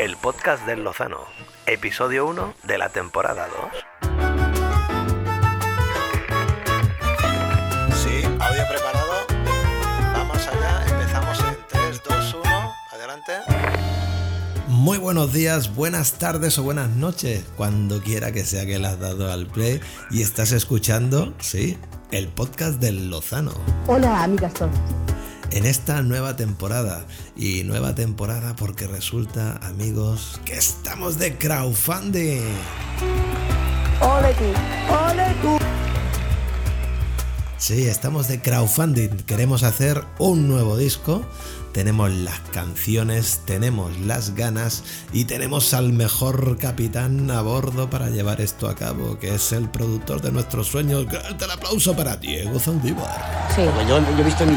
el podcast del Lozano, episodio 1 de la temporada 2. Sí, audio preparado. Vamos allá, empezamos en 3, 2, 1. Adelante. Muy buenos días, buenas tardes o buenas noches, cuando quiera que sea que le has dado al play y estás escuchando, sí, el podcast del Lozano. Hola, amigas todas. En esta nueva temporada, y nueva temporada porque resulta, amigos, que estamos de crowdfunding. Ole tú, ole tú. Sí, estamos de crowdfunding. Queremos hacer un nuevo disco. Tenemos las canciones, tenemos las ganas y tenemos al mejor capitán a bordo para llevar esto a cabo, que es el productor de nuestros sueños. Grande el aplauso para Diego Zaldívar. Sí. Pues yo, yo he visto en mi.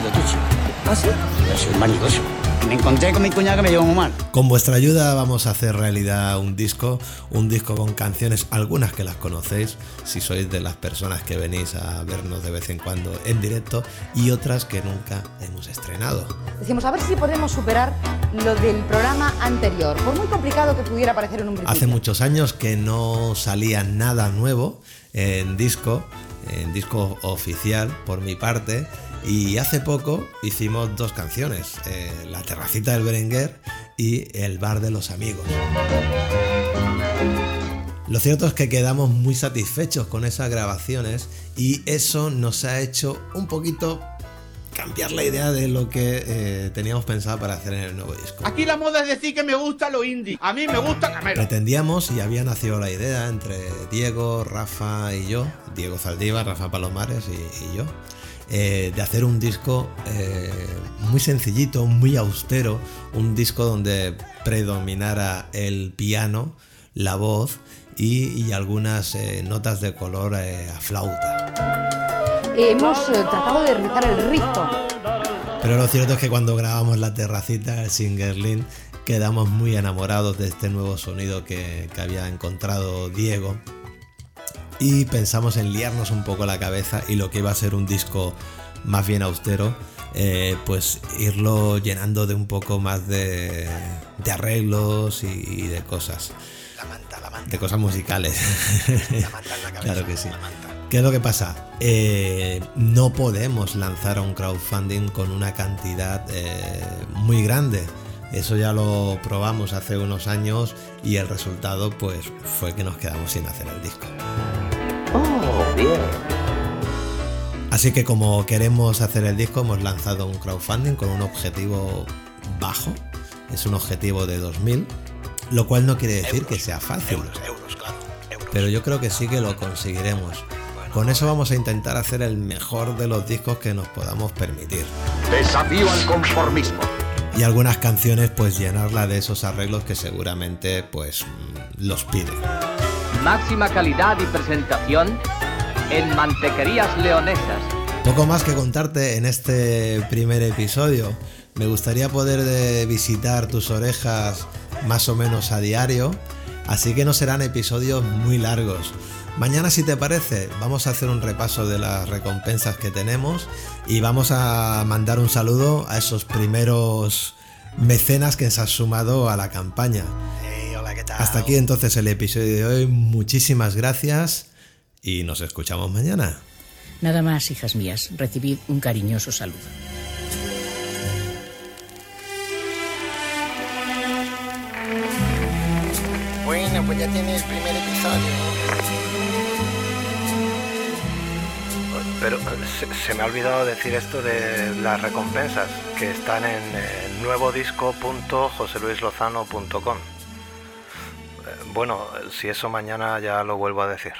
¿Ah, sí? Yo soy un vanidoso. Me encontré con mi cuñada que me llevó muy mal. Con vuestra ayuda vamos a hacer realidad un disco, un disco con canciones, algunas que las conocéis, si sois de las personas que venís a vernos de vez en cuando en directo, y otras que nunca hemos estrenado. Decimos, a ver si podemos superar lo del programa anterior, por muy complicado que pudiera parecer en un principio. Hace muchos años que no salía nada nuevo en disco, en disco oficial por mi parte, y hace poco hicimos dos canciones, eh, La terracita del Berenguer y El bar de los amigos. Lo cierto es que quedamos muy satisfechos con esas grabaciones y eso nos ha hecho un poquito cambiar la idea de lo que eh, teníamos pensado para hacer en el nuevo disco. Aquí la moda es decir que me gusta lo indie. A mí me gusta Camelo. Pretendíamos y había nacido la idea entre Diego, Rafa y yo, Diego Zaldívar, Rafa Palomares y, y yo, eh, de hacer un disco eh, muy sencillito, muy austero, un disco donde predominara el piano, la voz y, y algunas eh, notas de color a flauta. Hemos tratado de rizar el rizo. Pero lo cierto es que cuando grabamos la terracita, el Singerlin, quedamos muy enamorados de este nuevo sonido que, que había encontrado Diego. Y pensamos en liarnos un poco la cabeza y lo que iba a ser un disco más bien austero, eh, pues irlo llenando de un poco más de, de arreglos y, y de cosas. La manta, la manta. De cosas musicales. La manta en la cabeza. claro que sí. La manta. ¿Qué es lo que pasa? Eh, no podemos lanzar un crowdfunding con una cantidad eh, muy grande. Eso ya lo probamos hace unos años y el resultado pues fue que nos quedamos sin hacer el disco. Bien. Así que como queremos hacer el disco hemos lanzado un crowdfunding con un objetivo bajo. Es un objetivo de 2000, lo cual no quiere decir que sea fácil. Euros, euros, claro. Euros. pero yo creo que sí que lo conseguiremos. Con eso vamos a intentar hacer el mejor de los discos que nos podamos permitir. Desafío al conformismo. Y algunas canciones pues llenarla de esos arreglos que seguramente pues mm, los piden. Máxima calidad y presentación en mantequerías leonesas. Poco más que contarte en este primer episodio. Me gustaría poder visitar tus orejas más o menos a diario, así que no serán episodios muy largos. Mañana, si te parece, vamos a hacer un repaso de las recompensas que tenemos y vamos a mandar un saludo a esos primeros mecenas que se han sumado a la campaña. Hasta aquí entonces el episodio de hoy. Muchísimas gracias y nos escuchamos mañana. Nada más, hijas mías, recibid un cariñoso saludo. Bueno, pues ya tiene el primer episodio. Pero se, se me ha olvidado decir esto de las recompensas, que están en eh, nuevodisco.joseluislozano.com. Bueno, si eso mañana ya lo vuelvo a decir.